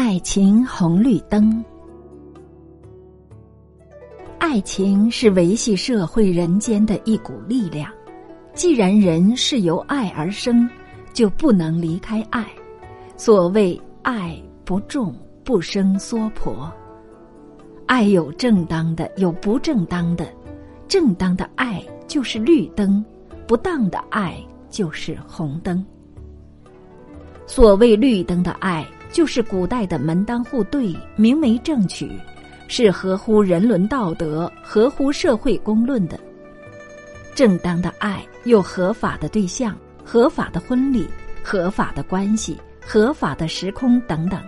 爱情红绿灯。爱情是维系社会人间的一股力量。既然人是由爱而生，就不能离开爱。所谓爱不重，不生娑婆。爱有正当的，有不正当的。正当的爱就是绿灯，不当的爱就是红灯。所谓绿灯的爱，就是古代的门当户对、明媒正娶，是合乎人伦道德、合乎社会公论的。正当的爱有合法的对象、合法的婚礼、合法的关系、合法的时空等等，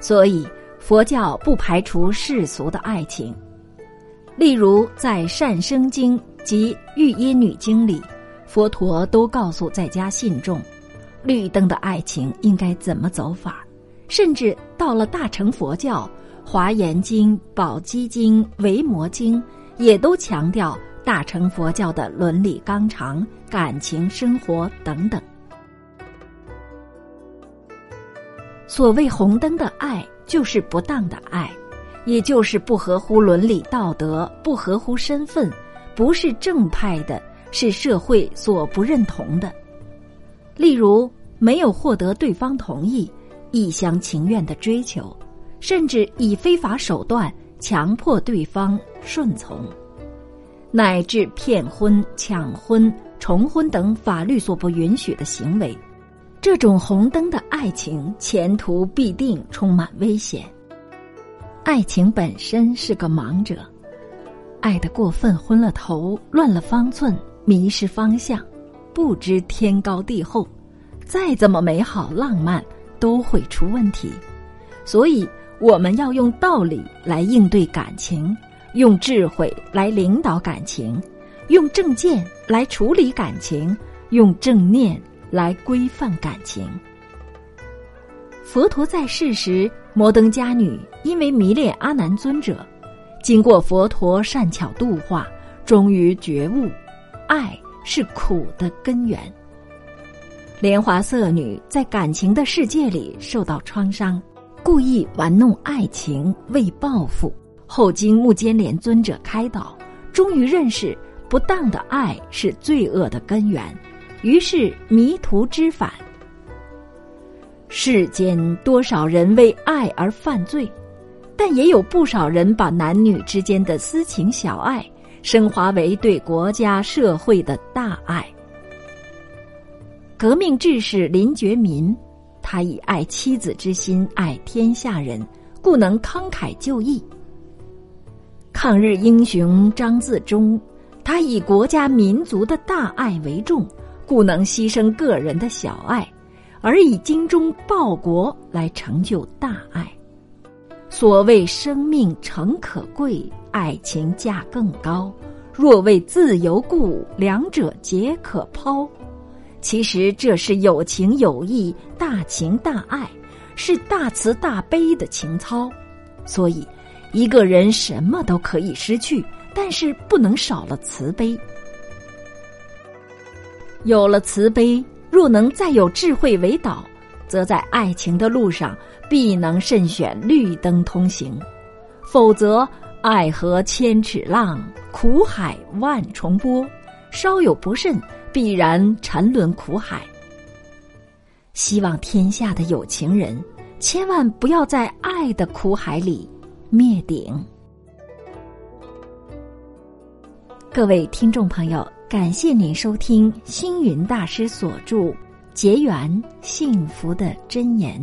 所以佛教不排除世俗的爱情。例如，在《善生经》及《玉耶女经》里，佛陀都告诉在家信众，绿灯的爱情应该怎么走法。甚至到了大乘佛教，《华严经》《宝积经》《维摩经》也都强调。大乘佛教的伦理纲常、感情生活等等。所谓红灯的爱，就是不当的爱，也就是不合乎伦理道德、不合乎身份、不是正派的，是社会所不认同的。例如，没有获得对方同意，一厢情愿的追求，甚至以非法手段强迫对方顺从。乃至骗婚、抢婚、重婚等法律所不允许的行为，这种红灯的爱情前途必定充满危险。爱情本身是个盲者，爱得过分昏了头、乱了方寸、迷失方向，不知天高地厚，再怎么美好浪漫都会出问题。所以，我们要用道理来应对感情。用智慧来领导感情，用正见来处理感情，用正念来规范感情。佛陀在世时，摩登伽女因为迷恋阿难尊者，经过佛陀善巧度化，终于觉悟，爱是苦的根源。莲华色女在感情的世界里受到创伤，故意玩弄爱情为报复。后经目犍连尊者开导，终于认识不当的爱是罪恶的根源，于是迷途知返。世间多少人为爱而犯罪，但也有不少人把男女之间的私情小爱升华为对国家社会的大爱。革命志士林觉民，他以爱妻子之心爱天下人，故能慷慨就义。抗日英雄张自忠，他以国家民族的大爱为重，故能牺牲个人的小爱，而以精忠报国来成就大爱。所谓生命诚可贵，爱情价更高。若为自由故，两者皆可抛。其实这是有情有义、大情大爱，是大慈大悲的情操。所以。一个人什么都可以失去，但是不能少了慈悲。有了慈悲，若能再有智慧为导，则在爱情的路上必能慎选绿灯通行；否则，爱河千尺浪，苦海万重波，稍有不慎，必然沉沦苦海。希望天下的有情人，千万不要在爱的苦海里。灭顶。各位听众朋友，感谢您收听星云大师所著《结缘幸福的箴言》。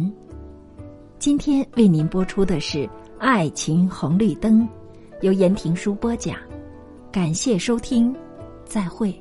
今天为您播出的是《爱情红绿灯》，由言庭书播讲。感谢收听，再会。